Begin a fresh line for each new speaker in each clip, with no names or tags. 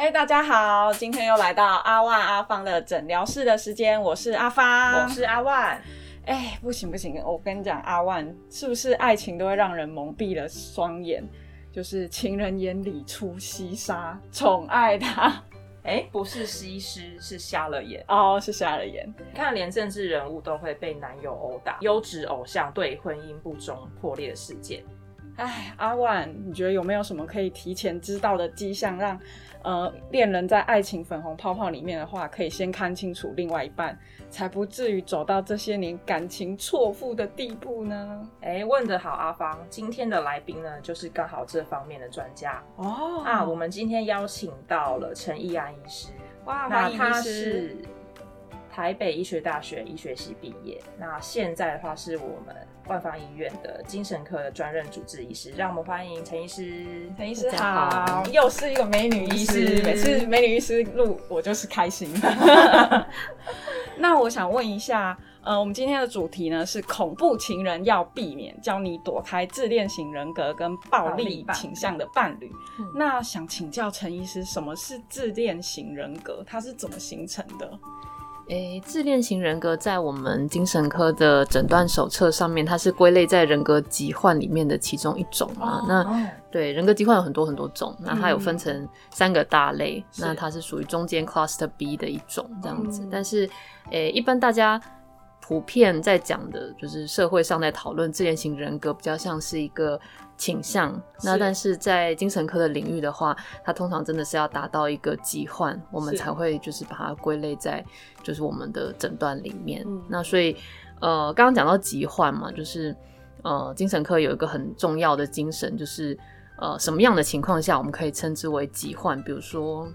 嘿，大家好，今天又来到阿万阿芳的诊疗室的时间，我是阿芳，
我是阿万。
哎，不行不行，我跟你讲，阿万是不是爱情都会让人蒙蔽了双眼？就是情人眼里出西施，宠爱他。
哎，不是西施，是瞎了眼
哦，是瞎了眼。
你看，连政治人物都会被男友殴打，优质偶像对婚姻不忠破裂事件。
哎，阿万，你觉得有没有什么可以提前知道的迹象，让？呃，恋人在爱情粉红泡泡里面的话，可以先看清楚另外一半，才不至于走到这些年感情错付的地步呢。
哎，问得好，阿芳，今天的来宾呢，就是刚好这方面的专家哦。啊，我们今天邀请到了陈义安医师，
哇，那
他是台北医学大学医学系毕业，那现在的话是我们。万方医院的精神科的专任主治医师，让我们欢迎陈医师。
陈医师好，又是一个美女医师，每次美女医师录我就是开心。那我想问一下，呃，我们今天的主题呢是恐怖情人要避免，教你躲开自恋型人格跟暴力倾向的伴侣。那想请教陈医师，什么是自恋型人格？它是怎么形成的？
诶，自恋型人格在我们精神科的诊断手册上面，它是归类在人格疾患里面的其中一种啊。那对人格疾患有很多很多种，那它有分成三个大类，那它是属于中间 cluster B 的一种这样子。但是，诶，一般大家普遍在讲的，就是社会上在讨论自恋型人格，比较像是一个。倾向那，但是在精神科的领域的话，它通常真的是要达到一个疾患，我们才会就是把它归类在就是我们的诊断里面。那所以呃，刚刚讲到疾患嘛，就是呃，精神科有一个很重要的精神，就是呃，什么样的情况下我们可以称之为疾患？比如说。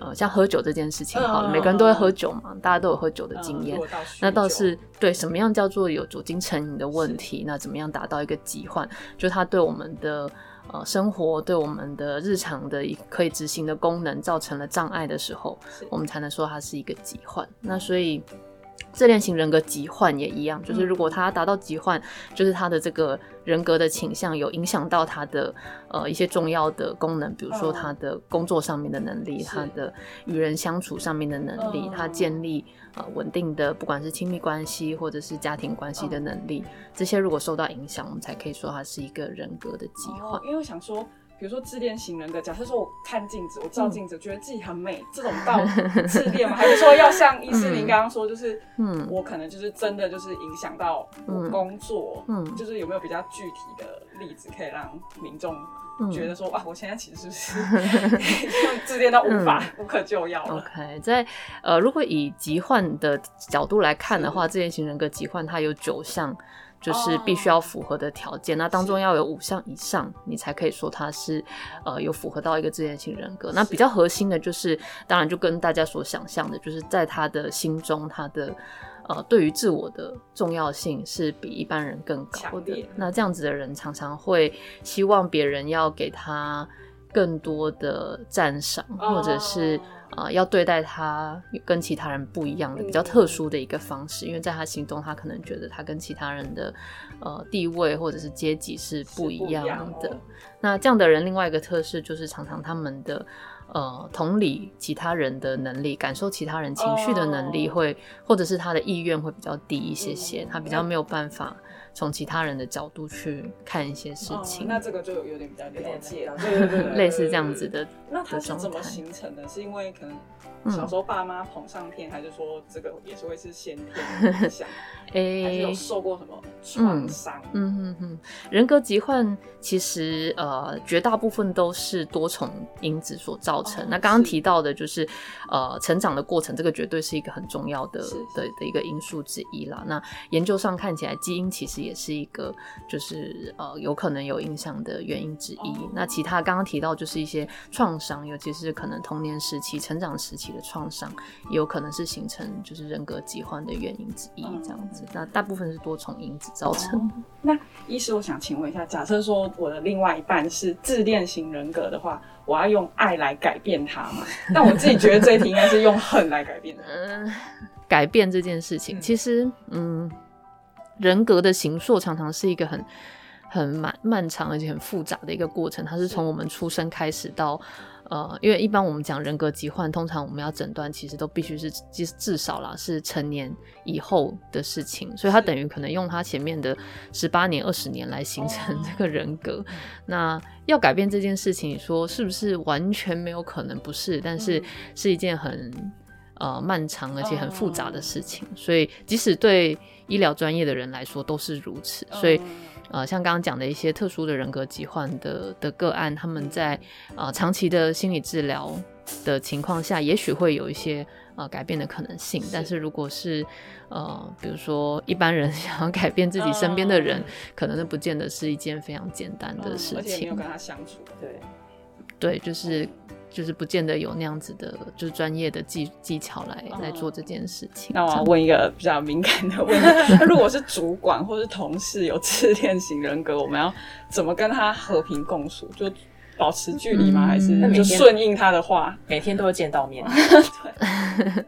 呃，像喝酒这件事情，好了，每个人都会喝酒嘛，大家都有喝酒的经验。那倒是对什么样叫做有酒精成瘾的问题？那怎么样达到一个疾患？就它对我们的呃生活，对我们的日常的一可以执行的功能造成了障碍的时候，我们才能说它是一个疾患。那所以。自恋型人格疾患也一样，就是如果他达到疾患，就是他的这个人格的倾向有影响到他的呃一些重要的功能，比如说他的工作上面的能力，他的与人相处上面的能力，他建立呃稳定的不管是亲密关系或者是家庭关系的能力，这些如果受到影响，我们才可以说他是一个人格的疾患。
因为我想说。比如说自恋型人格，假设说我看镜子，我照镜子觉得自己很美，这种到 自恋吗？还是说要像伊思林刚刚说，就是嗯，我可能就是真的就是影响到我工作，嗯，就是有没有比较具体的例子可以让民众觉得说，哇，我现在其实是 自恋到无法无可救药了。
OK，在呃，如果以疾患的角度来看的话，自恋型人格疾患它有九项。就是必须要符合的条件，那当中要有五项以上，你才可以说他是呃有符合到一个自恋型人格。那比较核心的就是，当然就跟大家所想象的，就是在他的心中，他的呃对于自我的重要性是比一般人更高的。那这样子的人常常会希望别人要给他更多的赞赏，或者是。啊，要对待他跟其他人不一样的、比较特殊的一个方式，因为在他心中，他可能觉得他跟其他人的呃地位或者是阶级是不一样的。那这样的人，另外一个特质就是常常他们的呃同理其他人的能力、感受其他人情绪的能力会，或者是他的意愿会比较低一些些，他比较没有办法。从其他人的角度去看一些事情，
那这个就有点比较了解了，对对对，
类似这样子的。
那它是怎么形成的？是因为可能。小时候爸妈捧上天，还是说这个也是会是先天影响？哎，还是有受过什么创伤？嗯嗯
嗯，人格疾患其实呃绝大部分都是多重因子所造成。那刚刚提到的就是呃成长的过程，这个绝对是一个很重要的的的一个因素之一啦。那研究上看起来，基因其实也是一个就是呃有可能有影响的原因之一。那其他刚刚提到就是一些创伤，尤其是可能童年时期、成长时期。的创伤也有可能是形成就是人格疾患的原因之一，这样子。那大部分是多重因子造成。
那医师，我想请问一下，假设说我的另外一半是自恋型人格的话，我要用爱来改变他吗？但我自己觉得这一题应该是用恨来改变的。嗯，
改变这件事情，其实嗯，人格的形塑常常是一个很。很漫漫长而且很复杂的一个过程，它是从我们出生开始到。呃，因为一般我们讲人格疾患，通常我们要诊断，其实都必须是至至少啦是成年以后的事情，所以他等于可能用他前面的十八年、二十年来形成这个人格。那要改变这件事情，说是不是完全没有可能？不是，但是是一件很呃漫长而且很复杂的事情。所以即使对医疗专业的人来说都是如此。所以。呃，像刚刚讲的一些特殊的人格疾患的的个案，他们在呃长期的心理治疗的情况下，也许会有一些呃改变的可能性。但是如果是呃，比如说一般人想要改变自己身边的人，可能那不见得是一件非常简单的事情。而且
没有跟他相处，对
对，就是。就是不见得有那样子的，就是专业的技技巧来来做这件事情。
那我要问一个比较敏感的问题：那如果是主管或是同事有自恋型人格，我们要怎么跟他和平共处？就保持距离吗？还是就顺应他的话，
每天都会见到面？
对，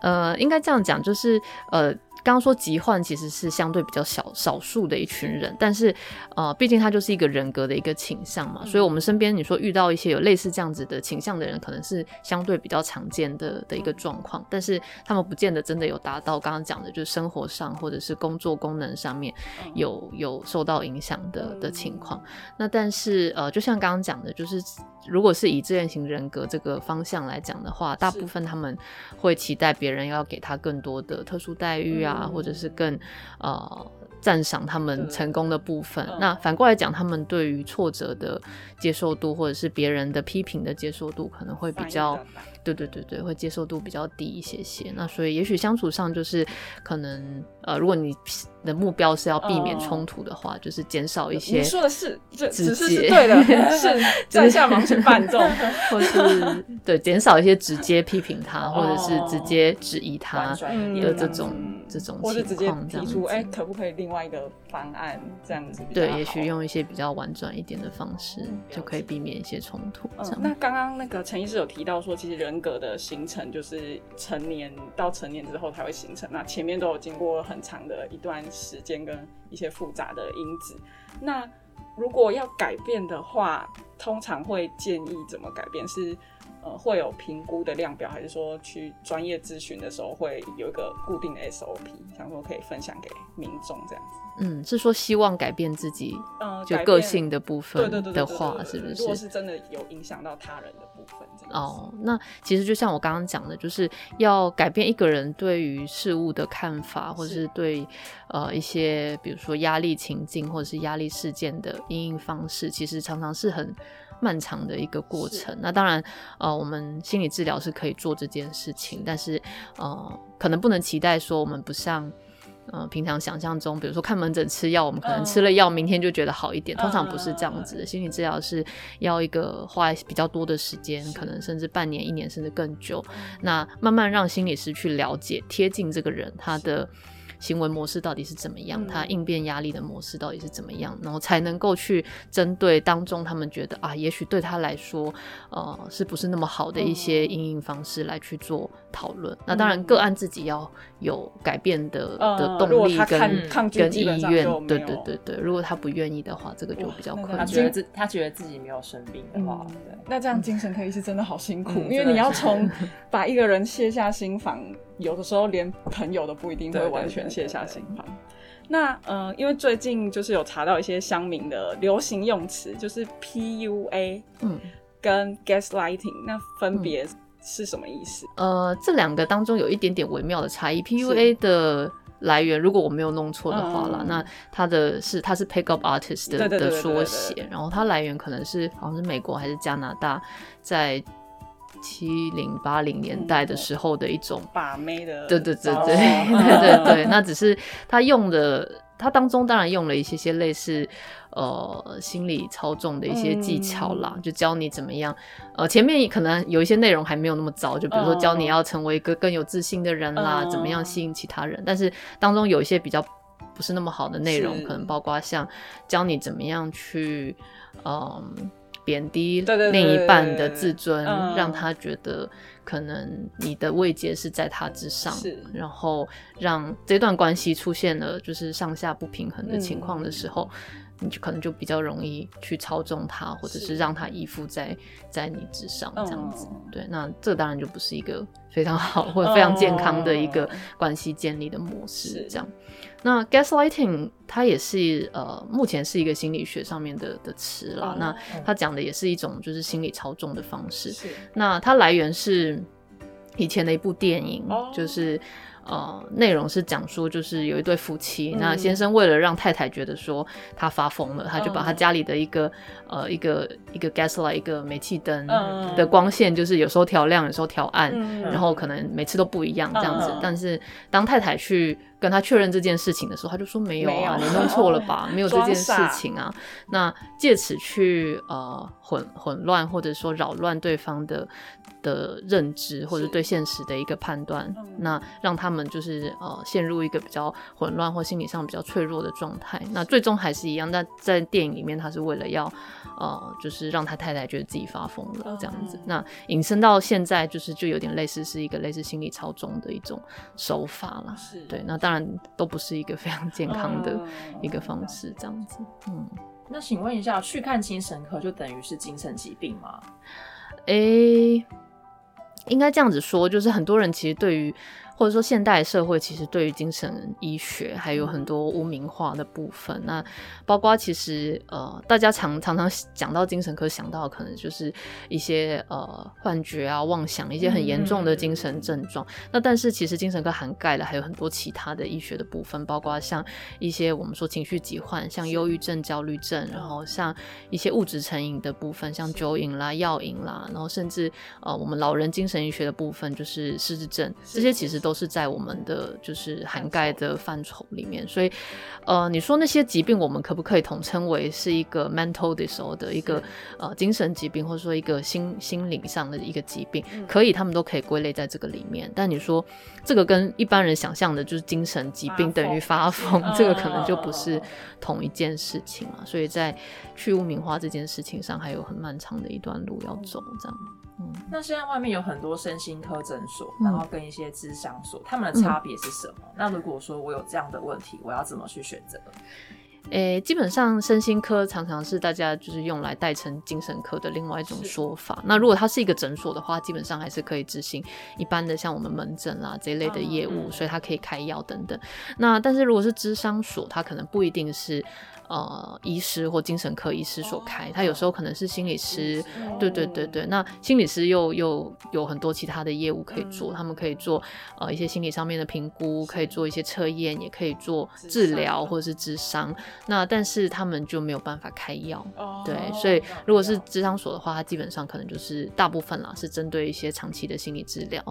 呃，应该这样讲，就是呃。刚刚说疾患其实是相对比较小少数的一群人，但是呃，毕竟他就是一个人格的一个倾向嘛，所以我们身边你说遇到一些有类似这样子的倾向的人，可能是相对比较常见的的一个状况，但是他们不见得真的有达到刚刚讲的，就是生活上或者是工作功能上面有有受到影响的的情况。那但是呃，就像刚刚讲的，就是如果是以自愿型人格这个方向来讲的话，大部分他们会期待别人要给他更多的特殊待遇啊。啊，或者是更呃赞赏他们成功的部分。那反过来讲，他们对于挫折的接受度，或者是别人的批评的接受度，可能会比较。对对对对，会接受度比较低一些些。那所以也许相处上就是可能呃，如果你的目标是要避免冲突的话，就是减少一些。你
说的是，这只是是对的，是在下忙去伴奏，
或是对减少一些直接批评他，或者是直接质疑他的这种这种
或者直接提出哎，可不可以另外一个方案这样子？
对，也许用一些比较婉转一点的方式，就可以避免一些冲突。
那刚刚那个陈医师有提到说，其实人。格的形成就是成年到成年之后才会形成，那前面都有经过很长的一段时间跟一些复杂的因子。那如果要改变的话，通常会建议怎么改变？是？呃，会有评估的量表，还是说去专业咨询的时候会有一个固定的 SOP，想说可以分享给民众这样子。
嗯，是说希望改变自己，嗯，就个性的部分的话，是不是？
如果是真的有影响到他人的部分，
哦，那其实就像我刚刚讲的，就是要改变一个人对于事物的看法，或者是对呃一些比如说压力情境或者是压力事件的应应方式，其实常常是很。漫长的一个过程，那当然，呃，我们心理治疗是可以做这件事情，但是，呃，可能不能期待说我们不像，呃，平常想象中，比如说看门诊吃药，我们可能吃了药，明天就觉得好一点，通常不是这样子的。心理治疗是要一个花比较多的时间，可能甚至半年、一年，甚至更久，那慢慢让心理师去了解、贴近这个人他的。行为模式到底是怎么样？他应变压力的模式到底是怎么样？然后才能够去针对当中他们觉得啊，也许对他来说，呃，是不是那么好的一些应应方式来去做讨论？那当然，个案自己要有改变的的动力跟跟意愿。对对对对，如果他不愿意的话，这个就比较困难。
他觉得自他觉得自己没有生病的话，对，
那这样精神科医师真的好辛苦，因为你要从 把一个人卸下心防。有的时候连朋友都不一定会完全卸下心防。那呃，因为最近就是有查到一些乡民的流行用词，就是 PUA，嗯，跟 Gaslighting，那分别是什么意思？
呃，这两个当中有一点点微妙的差异。PUA 的来源，如果我没有弄错的话啦，那它的是它是 Pick Up Artist 的的缩写，然后它来源可能是好像是美国还是加拿大在。七零八零年代的时候的一种
把妹的，
对对对对对对对，那只是他用的，他当中当然用了一些些类似呃心理操纵的一些技巧啦，就教你怎么样，呃前面可能有一些内容还没有那么糟，就比如说教你要成为一个更有自信的人啦，怎么样吸引其他人，但是当中有一些比较不是那么好的内容，可能包括像教你怎么样去嗯。贬低另一半的自尊，让他觉得可能你的慰藉是在他之上，然后让这段关系出现了就是上下不平衡的情况的时候，你就可能就比较容易去操纵他，或者是让他依附在在你之上这样子。对，那这当然就不是一个非常好或者非常健康的一个关系建立的模式。这样，那 gaslighting 它也是呃目前是一个心理学上面的的词啦。那它讲的也是一种就是心理操纵的方式。那它来源是以前的一部电影，就是。呃，内容是讲说，就是有一对夫妻，那先生为了让太太觉得说他发疯了，他就把他家里的一个呃一个一个 gas light 一个煤气灯的光线，就是有时候调亮，有时候调暗，然后可能每次都不一样这样子。但是当太太去跟他确认这件事情的时候，他就说没有啊，你弄错了吧，没有这件事情啊。那借此去呃混混乱或者说扰乱对方的。的认知或者对现实的一个判断，那让他们就是呃陷入一个比较混乱或心理上比较脆弱的状态。那最终还是一样，那在电影里面，他是为了要呃就是让他太太觉得自己发疯了这样子。那引申到现在，就是就有点类似是一个类似心理操纵的一种手法了。是，对，那当然都不是一个非常健康的一个方式，这样子。嗯，
那请问一下，去看精神科就等于是精神疾病吗？
诶。应该这样子说，就是很多人其实对于。或者说，现代社会其实对于精神医学还有很多污名化的部分。那包括其实呃，大家常常常讲到精神科，想到可能就是一些呃幻觉啊、妄想，一些很严重的精神症状。那但是其实精神科涵盖了还有很多其他的医学的部分，包括像一些我们说情绪疾患，像忧郁症、焦虑症，然后像一些物质成瘾的部分，像酒瘾啦、药瘾啦，然后甚至呃我们老人精神医学的部分，就是失智症，这些其实。都是在我们的就是涵盖的范畴里面，所以，呃，你说那些疾病，我们可不可以统称为是一个 mental disorder，一个呃精神疾病，或者说一个心心灵上的一个疾病？可以，他们都可以归类在这个里面。但你说这个跟一般人想象的，就是精神疾病等于发疯，这个可能就不是同一件事情了。所以在去污名化这件事情上，还有很漫长的一段路要走，这样。
那现在外面有很多身心科诊所，然后跟一些智商所，他们的差别是什么？那如果说我有这样的问题，我要怎么去选择？
诶，基本上身心科常常是大家就是用来代称精神科的另外一种说法。那如果它是一个诊所的话，基本上还是可以执行一般的像我们门诊啦这一类的业务，所以它可以开药等等。那但是如果是智商所，它可能不一定是。呃，医师或精神科医师所开，他有时候可能是心理师，对对对对。那心理师又又有很多其他的业务可以做，他们可以做呃一些心理上面的评估，可以做一些测验，也可以做治疗或者是智商。那但是他们就没有办法开药，对。所以如果是智商所的话，它基本上可能就是大部分啦是针对一些长期的心理治疗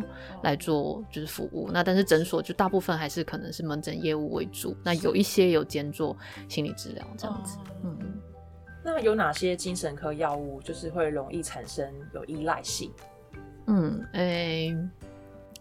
来做就是服务。那但是诊所就大部分还是可能是门诊业务为主，那有一些有兼做心理治疗。这样子，嗯，
那有哪些精神科药物就是会容易产生有依赖性？
嗯，诶，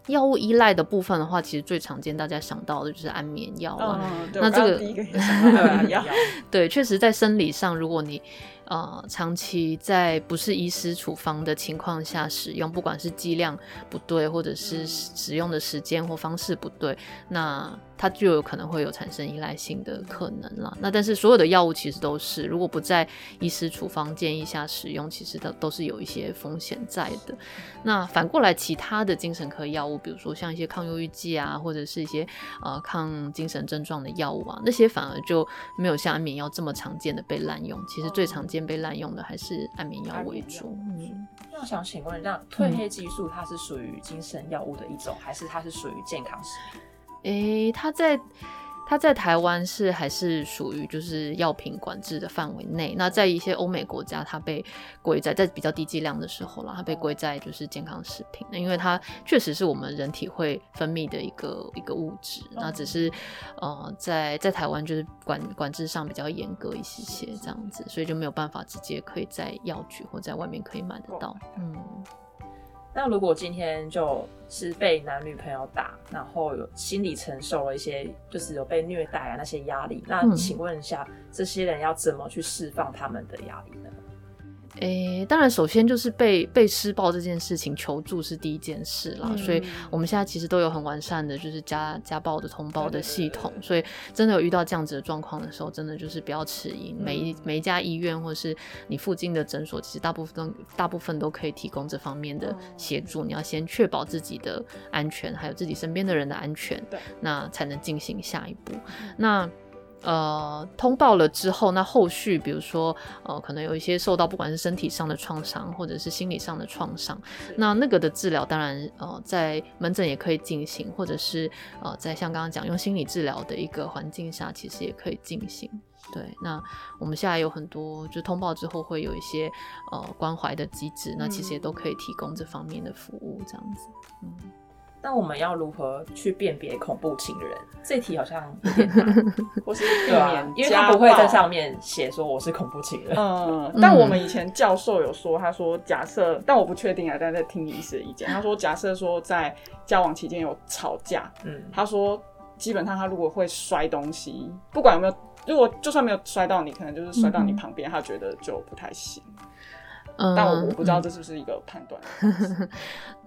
药物依赖的部分的话，其实最常见大家想到的就是安眠药啊。
那这个第一个想到的药，
对，确实在生理上，如果你呃长期在不是医师处方的情况下使用，不管是剂量不对，或者是使用的时间或方式不对，那。它就有可能会有产生依赖性的可能了。那但是所有的药物其实都是，如果不在医师处方建议下使用，其实都都是有一些风险在的。那反过来，其他的精神科药物，比如说像一些抗忧郁剂啊，或者是一些呃抗精神症状的药物啊，那些反而就没有像安眠药这么常见的被滥用。其实最常见被滥用的还是安眠药为主。
嗯，那想请问，那褪黑激素它是属于精神药物的一种，还是它是属于健康食品？
诶，他在他在台湾是还是属于就是药品管制的范围内。那在一些欧美国家，它被归在在比较低剂量的时候啦，它被归在就是健康食品。那因为它确实是我们人体会分泌的一个一个物质，那只是呃在在台湾就是管管制上比较严格一些些这样子，所以就没有办法直接可以在药局或在外面可以买得到。嗯。
那如果今天就是被男女朋友打，然后有心理承受了一些，就是有被虐待啊那些压力，那请问一下，这些人要怎么去释放他们的压力呢？
诶，当然，首先就是被被施暴这件事情求助是第一件事啦，所以我们现在其实都有很完善的，就是家家暴的通报的系统，所以真的有遇到这样子的状况的时候，真的就是不要迟疑，每一每一家医院或者是你附近的诊所，其实大部分大部分都可以提供这方面的协助。你要先确保自己的安全，还有自己身边的人的安全，
对，
那才能进行下一步。那。呃，通报了之后，那后续比如说，呃，可能有一些受到不管是身体上的创伤，或者是心理上的创伤，那那个的治疗当然，呃，在门诊也可以进行，或者是呃，在像刚刚讲用心理治疗的一个环境下，其实也可以进行。对，那我们现在有很多，就通报之后会有一些呃关怀的机制，那其实也都可以提供这方面的服务，这样子，嗯。
那我们要如何去辨别恐怖情人？这题好像有点难，
或是避免，
因为他不会在上面写说我是恐怖情人。
嗯，但我们以前教授有说，他说假设，但我不确定啊，但在听医师的意见。他说假设说在交往期间有吵架，嗯，他说基本上他如果会摔东西，不管有没有，如果就算没有摔到你，可能就是摔到你旁边，他觉得就不太行。但我我不知道这是不是一个判断。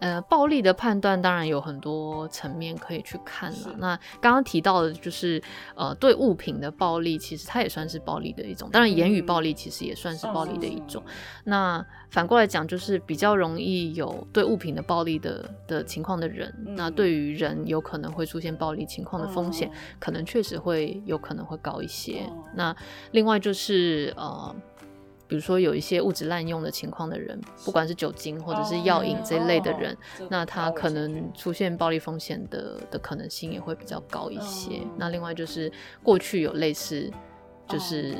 呃，暴力的判断当然有很多层面可以去看了。那刚刚提到的就是呃，对物品的暴力，其实它也算是暴力的一种。当然，言语暴力其实也算是暴力的一种。那反过来讲，就是比较容易有对物品的暴力的的情况的人，那对于人有可能会出现暴力情况的风险，可能确实会有可能会高一些。那另外就是呃。比如说有一些物质滥用的情况的人，不管是酒精或者是药瘾这一类的人，那他可能出现暴力风险的的可能性也会比较高一些。那另外就是过去有类似就是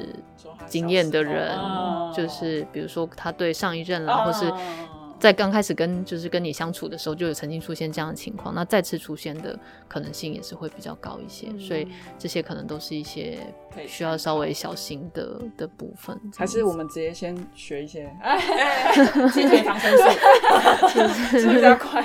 经验的人，就是比如说他对上一任啦，或是。在刚开始跟就是跟你相处的时候，就有曾经出现这样的情况，那再次出现的可能性也是会比较高一些，所以这些可能都是一些需要稍微小心的的部分。
还是我们直接先学一些，
先学防身术，
是比较快，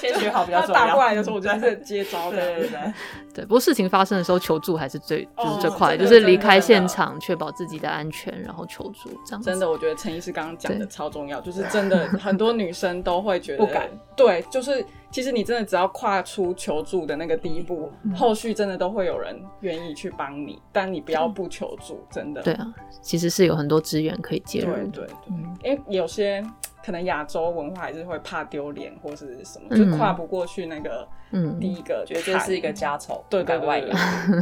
先学好比较重要。
打过来的时候，我觉得是接招的，
对对对。
对，不过事情发生的时候求助还是最就是最快，就是离开现场，确保自己的安全，然后求助这样。
真的，我觉得陈医师刚刚讲的超重要，就是真的 很多女生都会觉得
不敢。
对，就是其实你真的只要跨出求助的那个第一步，后续真的都会有人愿意去帮你，但你不要不求助，真的。
对啊，其实是有很多资源可以介入。
对对对，因为有些。可能亚洲文化还是会怕丢脸或是什么，就跨不过去那个第一个，
觉得这是一个家丑，
对对对，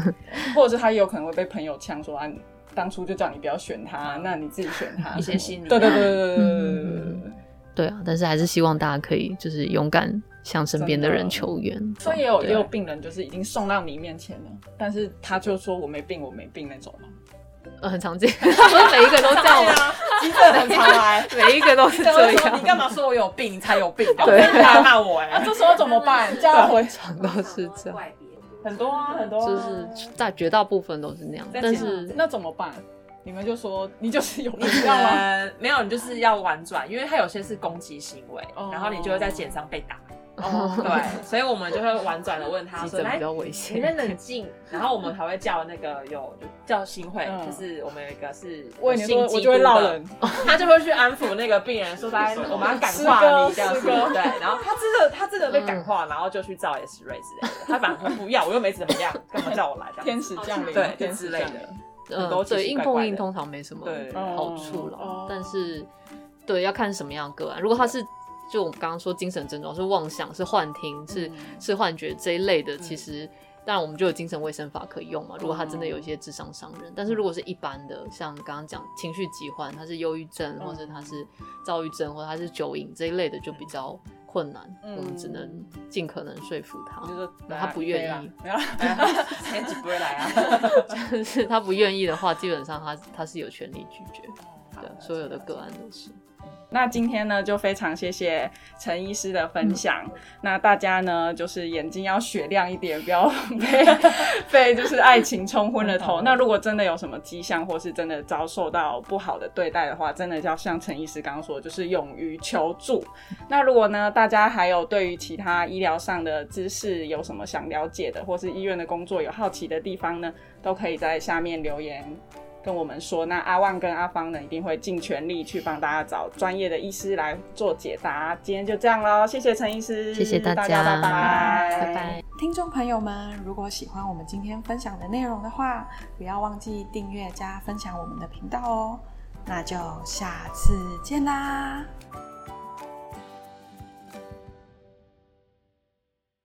或者是他也有可能会被朋友呛说啊，当初就叫你不要选他，那你自己选他，
一些心理，
对对对对对对对
对啊！但是还是希望大家可以就是勇敢向身边的人求援。
所以也有也有病人就是已经送到你面前了，但是他就说我没病，我没病那种吗。
呃，很常见，不是每一个都这样吗？
急诊很常来，
每一个都是这样。
你干嘛说我有病，你才有病？对，他骂我哎，
这时候怎么办？叫回
常都是这样，
很多啊，很多，
就是在绝大部分都是那样。但是
那怎么办？你们就说你就是有病，知道吗？
没有，你就是要婉转，因为他有些是攻击行为，然后你就会在检上被打。哦，对，所以我们就会婉转的问他说：“来，你 们冷静。”然后我们还会叫那个有叫新会，就是我们有一个是心
我就会闹人，
他就会去安抚那个病人，说：“来，我们要感化你这样子。”对，然后他真的他真的被感化，然后就去照 X ray 之类的。他反而不要，我又没怎么样，干嘛叫我来？
天使降临，
对，之类的。
嗯，对，硬碰硬通常没什么好处了，但是对要看什么样个案，如果他是。就我们刚刚说精神症状是妄想、是幻听、是是幻觉这一类的，其实当然我们就有精神卫生法可以用嘛。如果他真的有一些智商伤人，但是如果是一般的，像刚刚讲情绪疾患，他是忧郁症，或者他是躁郁症，或者他是酒瘾这一类的，就比较困难。我们只能尽可能说服他，就是他不愿意，
天气 不会来啊。
就是他不愿意的话，基本上他他是有权利拒绝。对，所有的个案都是。
那今天呢，就非常谢谢陈医师的分享。那大家呢，就是眼睛要雪亮一点，不要被 被就是爱情冲昏了头。那如果真的有什么迹象，或是真的遭受到不好的对待的话，真的要像陈医师刚刚说，就是勇于求助。那如果呢，大家还有对于其他医疗上的知识有什么想了解的，或是医院的工作有好奇的地方呢，都可以在下面留言。跟我们说，那阿旺跟阿芳呢，一定会尽全力去帮大家找专业的医师来做解答。今天就这样喽，谢谢陈医师，
谢谢大
家，拜
拜，拜拜。
听众朋友们，如果喜欢我们今天分享的内容的话，不要忘记订阅加分享我们的频道哦。那就下次见啦。